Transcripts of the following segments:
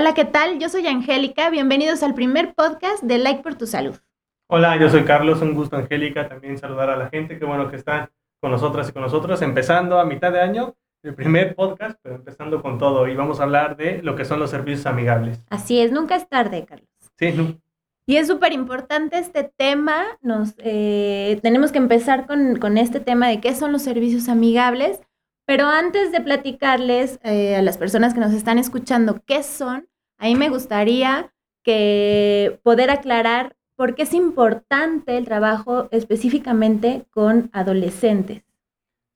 Hola, ¿qué tal? Yo soy Angélica. Bienvenidos al primer podcast de Like por tu Salud. Hola, yo soy Carlos. Un gusto, Angélica. También saludar a la gente. Qué bueno que están con nosotras y con nosotros. Empezando a mitad de año, el primer podcast, pero empezando con todo. Y vamos a hablar de lo que son los servicios amigables. Así es, nunca es tarde, Carlos. Sí, no. Y es súper importante este tema. Nos, eh, tenemos que empezar con, con, este tema de qué son los servicios amigables. Pero antes de platicarles eh, a las personas que nos están escuchando qué son, a mí me gustaría que poder aclarar por qué es importante el trabajo específicamente con adolescentes.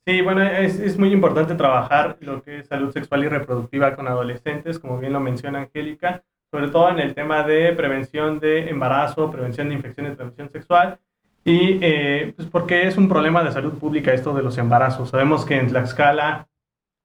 Sí, bueno, es, muy importante trabajar lo que es salud sexual y reproductiva con adolescentes, como bien lo menciona Angélica, sobre todo en el tema de prevención de embarazo, prevención de infecciones de transmisión sexual, y eh, pues porque es un problema de salud pública esto de los embarazos. Sabemos que en Tlaxcala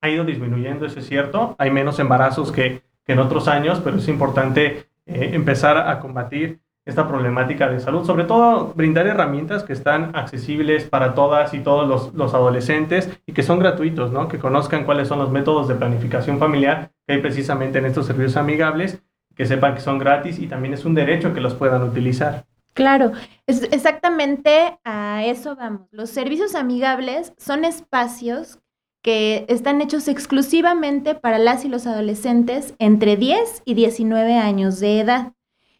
ha ido disminuyendo, eso es cierto, hay menos embarazos que, en otros años, pero es importante eh, empezar a combatir esta problemática de salud, sobre todo brindar herramientas que están accesibles para todas y todos los, los, adolescentes y que son gratuitos, ¿no? que conozcan cuáles son los métodos de planificación familiar que hay precisamente en estos servicios amigables, que sepan que son gratis y también es un derecho que los puedan utilizar. Claro, es exactamente a eso vamos. Los servicios amigables son espacios que están hechos exclusivamente para las y los adolescentes entre 10 y 19 años de edad.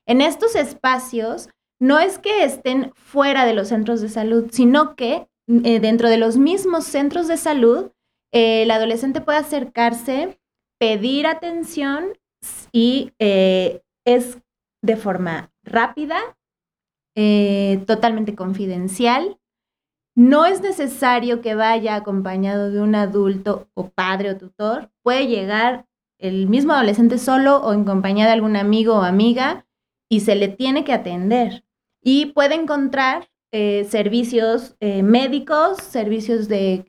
En estos espacios no es que estén fuera de los centros de salud, sino que eh, dentro de los mismos centros de salud, eh, el adolescente puede acercarse, pedir atención y eh, es de forma rápida, totalmente confidencial. No es necesario que vaya acompañado de un adulto o padre o tutor. Puede llegar el mismo adolescente solo o en compañía de algún amigo o amiga y se le tiene que atender. Y puede encontrar eh, servicios eh, médicos, servicios de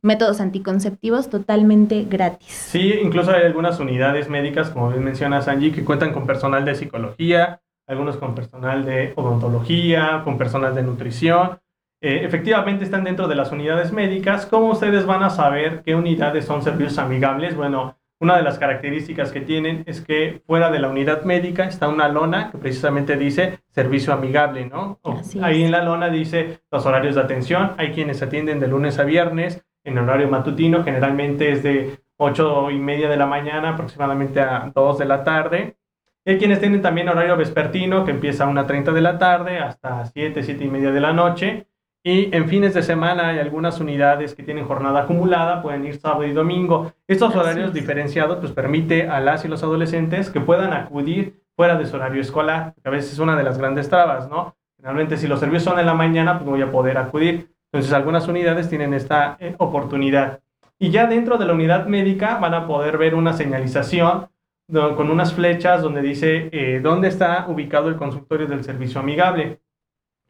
métodos anticonceptivos totalmente gratis. Sí, incluso hay algunas unidades médicas, como bien mencionas, Angie, que cuentan con personal de psicología, algunos con personal de odontología, con personal de nutrición. Eh, efectivamente están dentro de las unidades médicas. ¿Cómo ustedes van a saber qué unidades son servicios amigables? Bueno, una de las características que tienen es que fuera de la unidad médica está una lona que precisamente dice servicio amigable, ¿no? ahí en la lona dice los horarios de atención. Hay quienes atienden de lunes a viernes en horario matutino, generalmente es de 8 y media de la mañana aproximadamente a 2 de la tarde. Hay quienes tienen también horario vespertino que empieza a 1.30 de la tarde hasta 7, 7 y media de la noche. Y en fines de semana hay algunas unidades que tienen jornada acumulada, pueden ir sábado y domingo. Estos horarios diferenciados pues permite a las y los adolescentes que puedan acudir fuera de su horario escolar, que a veces es una de las grandes trabas, ¿no? Generalmente si los servicios son en la mañana, pues no voy a poder acudir. Entonces algunas unidades tienen esta eh, oportunidad. Y ya dentro de la unidad médica van a poder ver una señalización con unas flechas donde dice eh, dónde está ubicado el consultorio del servicio amigable.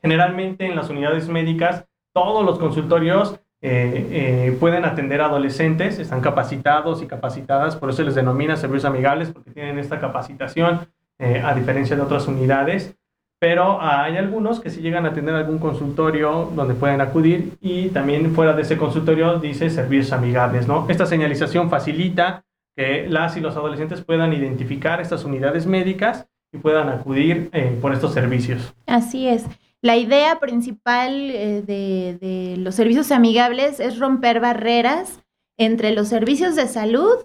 Generalmente en las unidades médicas, todos los consultorios eh, eh, pueden atender a adolescentes, están capacitados y capacitadas, por eso les denomina servicios amigables, porque tienen esta capacitación, eh, a diferencia de otras unidades. Pero hay algunos que sí llegan a atender algún consultorio donde pueden acudir y también fuera de ese consultorio dice servicios amigables, ¿no? Esta señalización facilita que las y los adolescentes puedan identificar estas unidades médicas y puedan acudir por estos servicios. Así es. La idea principal eh, de, los servicios amigables es romper barreras entre los servicios de salud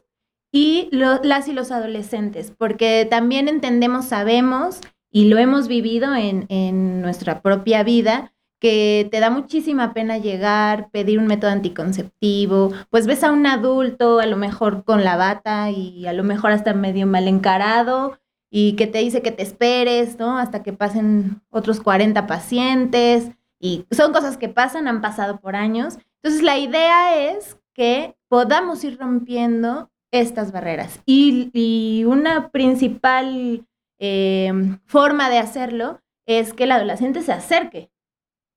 y las y los adolescentes, porque también entendemos, sabemos y lo hemos vivido en, en nuestra propia vida, que te da muchísima pena llegar, pedir un método anticonceptivo, pues ves a un adulto a lo mejor con la bata y a lo mejor hasta medio mal encarado y que te dice que te esperes, ¿no? Hasta que pasen otros 40 pacientes y son cosas que pasan, han pasado por años. Entonces la idea es que podamos ir rompiendo estas barreras y, una principal eh, forma de hacerlo es que el adolescente se acerque,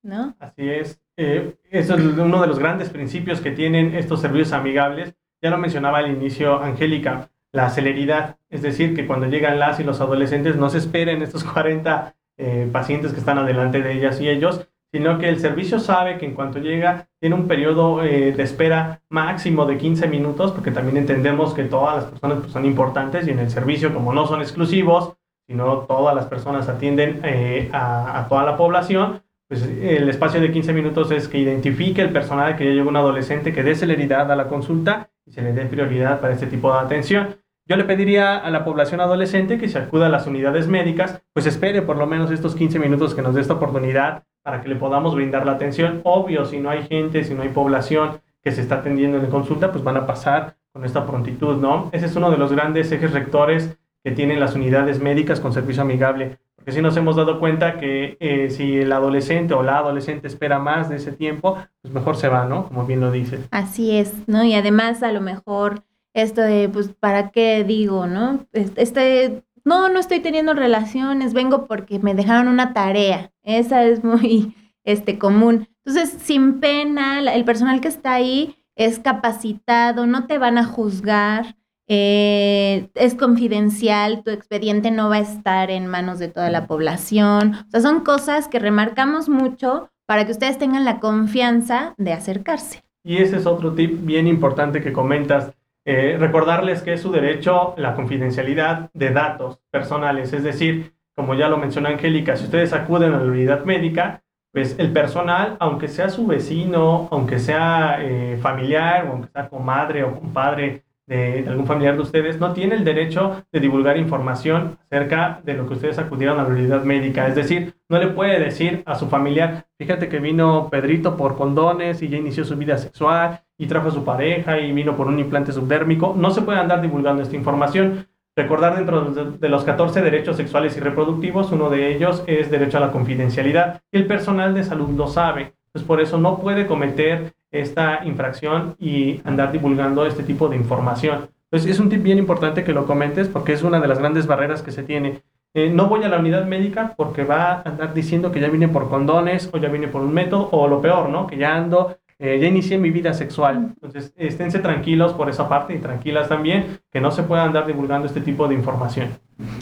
¿no? Así es. Eh, eso es uno de los grandes principios que tienen estos servicios amigables. Ya lo mencionaba al inicio Angélica la celeridad, es decir, que cuando llegan las y los adolescentes no se esperen estos 40 eh, pacientes que están adelante de ellas y ellos, sino que el servicio sabe que en cuanto llega tiene un periodo eh, de espera máximo de 15 minutos, porque también entendemos que todas las personas pues, son importantes y en el servicio, como no son exclusivos, sino todas las personas atienden eh, a, toda la población, pues el espacio de 15 minutos es que identifique el personal que ya llegó un adolescente, que dé celeridad a la consulta y se le dé prioridad para este tipo de atención. Yo le pediría a la población adolescente que se acuda a las unidades médicas, pues espere por lo menos estos 15 minutos que nos dé esta oportunidad para que le podamos brindar la atención. Obvio, si no hay gente, si no hay población que se está atendiendo en consulta, pues van a pasar con esta prontitud, ¿no? Ese es uno de los grandes ejes rectores que tienen las unidades médicas con servicio amigable. Porque si nos hemos dado cuenta que eh, si el adolescente o la adolescente espera más de ese tiempo, pues mejor se va, ¿no? Como bien lo dice. Así es, ¿no? Y además a lo mejor esto de, pues, ¿para qué digo, no? Este, no, no estoy teniendo relaciones, vengo porque me dejaron una tarea. Esa es muy, este, común. Entonces, sin pena, el personal que está ahí es capacitado, no te van a juzgar, eh, es confidencial, tu expediente no va a estar en manos de toda la población. O sea, son cosas que remarcamos mucho para que ustedes tengan la confianza de acercarse. Y ese es otro tip bien importante que comentas eh, recordarles que es su derecho la confidencialidad de datos personales, es decir, como ya lo mencionó Angélica, si ustedes acuden a la unidad médica, pues el personal, aunque sea su vecino, aunque sea eh, familiar, o aunque sea comadre o compadre de, algún familiar de ustedes, no tiene el derecho de divulgar información acerca de lo que ustedes acudieron a la unidad médica. Es decir, no le puede decir a su familiar, fíjate que vino Pedrito por condones y ya inició su vida sexual y trajo a su pareja y vino por un implante subdérmico. No se puede andar divulgando esta información. Recordar dentro de los 14 derechos sexuales y reproductivos, uno de ellos es derecho a la confidencialidad. El personal de salud lo sabe, pues por eso no puede cometer esta infracción y andar divulgando este tipo de información. Entonces es un tip bien importante que lo comentes porque es una de las grandes barreras que se tiene. Eh, no voy a la unidad médica porque va a andar diciendo que ya vine por condones o ya vine por un método o lo peor, ¿no? Que ya ando eh, ya inicié mi vida sexual. Entonces, esténse tranquilos por esa parte y tranquilas también, que no se pueda andar divulgando este tipo de información.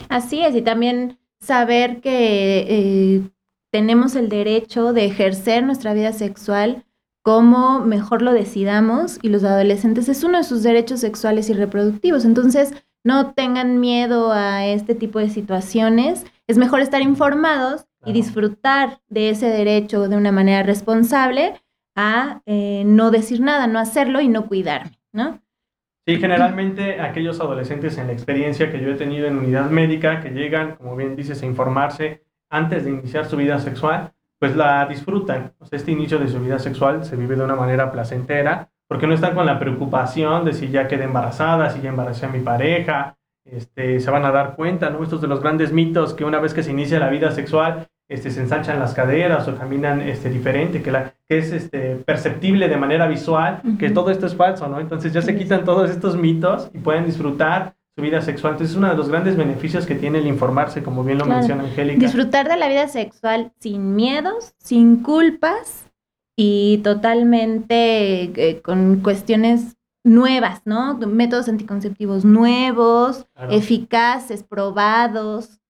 Así es, y también saber que eh, tenemos el derecho de ejercer nuestra vida sexual como mejor lo decidamos y los adolescentes es uno de sus derechos sexuales y reproductivos. Entonces, no tengan miedo a este tipo de situaciones. Es mejor estar informados y disfrutar de ese derecho de una manera responsable a eh, no decir nada, no hacerlo y no cuidarme, ¿no? Sí, generalmente aquellos adolescentes en la experiencia que yo he tenido en unidad médica que llegan, como bien dices, a informarse antes de iniciar su vida sexual, pues la disfrutan. este inicio de su vida sexual se vive de una manera placentera, porque no están con la preocupación de si ya quedé embarazada, si ya embaracé a mi pareja, este, se van a dar cuenta, ¿no? Estos de los grandes mitos que una vez que se inicia la vida sexual, este, se ensanchan las caderas o caminan este, diferente, que, la, que es este, perceptible de manera visual, que todo esto es falso, ¿no? Entonces ya se quitan todos estos mitos y pueden disfrutar su vida sexual. Entonces es uno de los grandes beneficios que tiene el informarse, como bien lo menciona Angélica. Disfrutar de la vida sexual sin miedos, sin culpas y totalmente eh, con cuestiones nuevas, ¿no? Métodos anticonceptivos nuevos, eficaces, probados.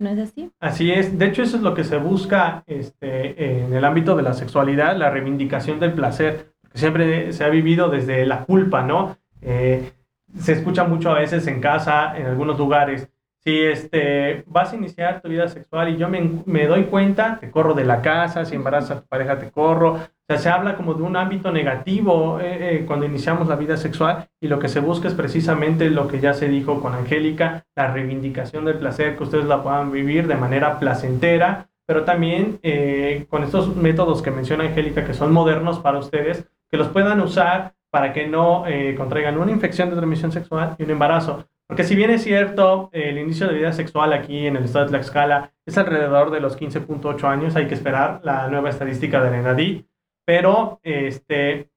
¿No es así? Así es. De hecho, eso es lo que se busca este, en el ámbito de la sexualidad, la reivindicación del placer, que siempre se ha vivido desde la culpa, ¿no? Eh, se escucha mucho a veces en casa, en algunos lugares, si este, vas a iniciar tu vida sexual y yo me, me, doy cuenta, te corro de la casa, si embarazas a tu pareja, te corro. O sea, se habla como de un ámbito negativo eh, eh, cuando iniciamos la vida sexual y lo que se busca es precisamente lo que ya se dijo con Angélica, la reivindicación del placer, que ustedes la puedan vivir de manera placentera, pero también eh, con estos métodos que menciona Angélica, que son modernos para ustedes, que los puedan usar para que no contraigan una infección de transmisión sexual y un embarazo. Porque si bien es cierto, el inicio de vida sexual aquí en el estado de Tlaxcala es alrededor de los 15.8 años, hay que esperar la nueva estadística de ENADI, pero este,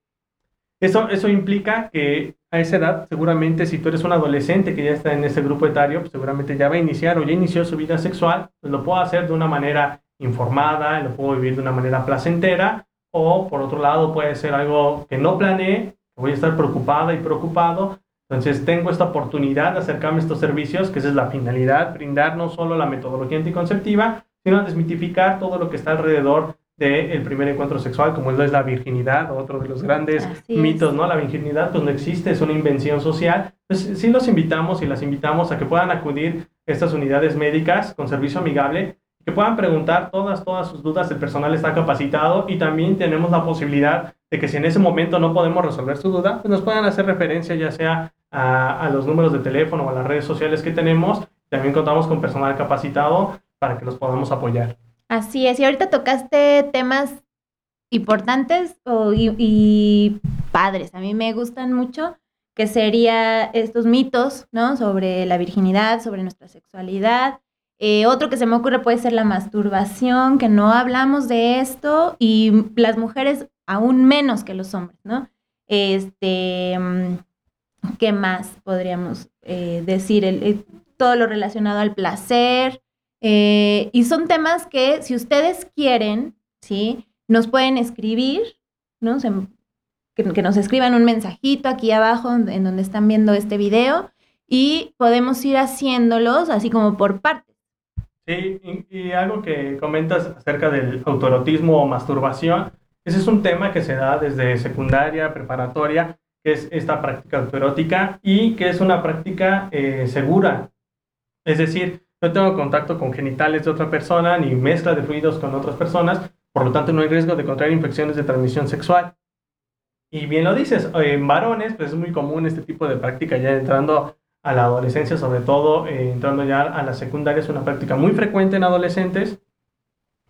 eso, eso implica que a esa edad, seguramente si tú eres un adolescente que ya está en ese grupo etario, pues seguramente ya va a iniciar o ya inició su vida sexual, pues lo puedo hacer de una manera informada, lo puedo vivir de una manera placentera, o por otro lado puede ser algo que no planeé, voy a estar preocupada y preocupado, entonces, tengo esta oportunidad de acercarme a estos servicios, que esa es la finalidad, brindar no solo la metodología anticonceptiva, sino desmitificar todo lo que está alrededor del primer encuentro sexual, como es la virginidad, otro de los grandes mitos, ¿no? La virginidad pues no existe, es una invención social. Pues sí los invitamos y las invitamos a que puedan acudir a estas unidades médicas con servicio amigable, que puedan preguntar todas, todas sus dudas, el personal está capacitado y también tenemos la posibilidad de que si en ese momento no podemos resolver su duda, pues nos puedan hacer referencia ya sea a, a los números de teléfono o a las redes sociales que tenemos. También contamos con personal capacitado para que los podamos apoyar. Así es, y ahorita tocaste temas importantes y, padres, a mí me gustan mucho, que sería estos mitos, ¿no? Sobre la virginidad, sobre nuestra sexualidad. Eh, otro que se me ocurre puede ser la masturbación, que no hablamos de esto y las mujeres aún menos que los hombres, ¿no? Este, mm, ¿qué más podríamos eh, decir? todo lo relacionado al placer, eh, y son temas que si ustedes quieren, ¿sí? Nos pueden escribir, ¿no? que, nos escriban un mensajito aquí abajo en donde están viendo este video y podemos ir haciéndolos así como por partes. Sí, y, algo que comentas acerca del autoerotismo o masturbación, ese es un tema que se da desde secundaria, preparatoria, que es esta práctica autoerótica y que es una práctica eh, segura. Es decir, no tengo contacto con genitales de otra persona ni mezcla de fluidos con otras personas, por lo tanto no hay riesgo de contraer infecciones de transmisión sexual. Y bien lo dices, en varones pues es muy común este tipo de práctica ya entrando a la adolescencia, sobre todo eh, entrando ya a la secundaria, es una práctica muy frecuente en adolescentes,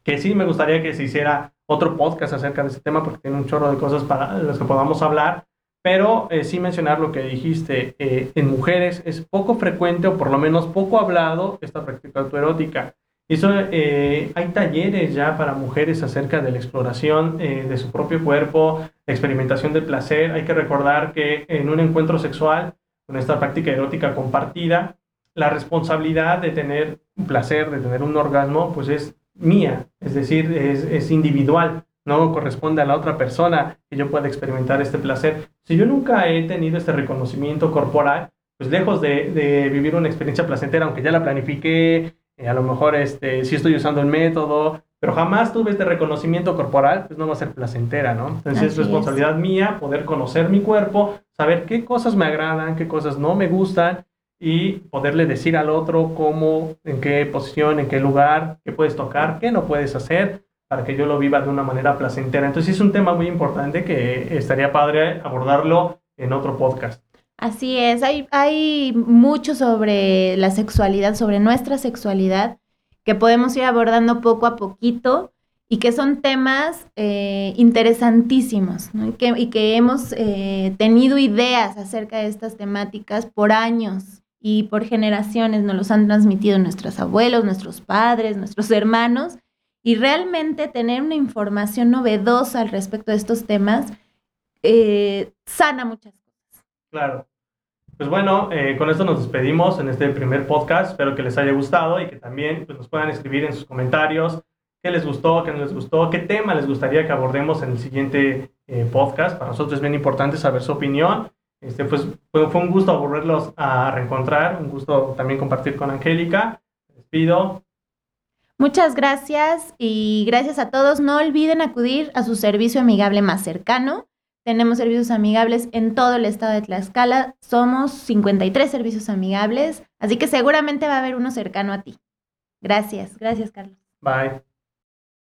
que sí me gustaría que se hiciera otro podcast acerca de este tema porque tiene un chorro de cosas para las que podamos hablar, pero eh, sí mencionar lo que dijiste, eh, en mujeres es poco frecuente o por lo menos poco hablado esta práctica autoerótica. Eso, eh, hay talleres ya para mujeres acerca de la exploración de su propio cuerpo, experimentación del placer. Hay que recordar que en un encuentro sexual, con esta práctica erótica compartida, la responsabilidad de tener un placer, de tener un orgasmo, pues es mía, es decir, es, individual no corresponde a la otra persona que yo pueda experimentar este placer. Si yo nunca he tenido este reconocimiento corporal, pues lejos de, vivir una experiencia placentera, aunque ya la planifiqué, eh, a lo mejor este, sí estoy usando el método, pero jamás tuve este reconocimiento corporal, pues no va a ser placentera, ¿no? Entonces es responsabilidad mía poder conocer mi cuerpo, saber qué cosas me agradan, qué cosas no me gustan y poderle decir al otro cómo, en qué posición, en qué lugar, qué puedes tocar, qué no puedes hacer para que yo lo viva de una manera placentera. Entonces es un tema muy importante que estaría padre abordarlo en otro podcast. Así es, hay, hay mucho sobre la sexualidad, sobre nuestra sexualidad, que podemos ir abordando poco a poquito y que son temas eh, interesantísimos y, que, hemos eh, tenido ideas acerca de estas temáticas por años y por generaciones, nos los han transmitido nuestros abuelos, nuestros padres, nuestros hermanos y realmente tener una información novedosa al respecto de estos temas eh, sana muchas cosas. Claro. Pues bueno, eh, con esto nos despedimos en este primer podcast. Espero que les haya gustado y que también pues, nos puedan escribir en sus comentarios qué les gustó, qué no les gustó, qué tema les gustaría que abordemos en el siguiente eh, podcast. Para nosotros es bien importante saber su opinión. Este, pues fue, fue un gusto volverlos a reencontrar, un gusto también compartir con Angélica. Les despido. Muchas gracias y gracias a todos. No olviden acudir a su servicio amigable más cercano. Tenemos servicios amigables en todo el estado de Tlaxcala. Somos 53 servicios amigables, así que seguramente va a haber uno cercano a ti. Gracias, gracias Carlos. Bye.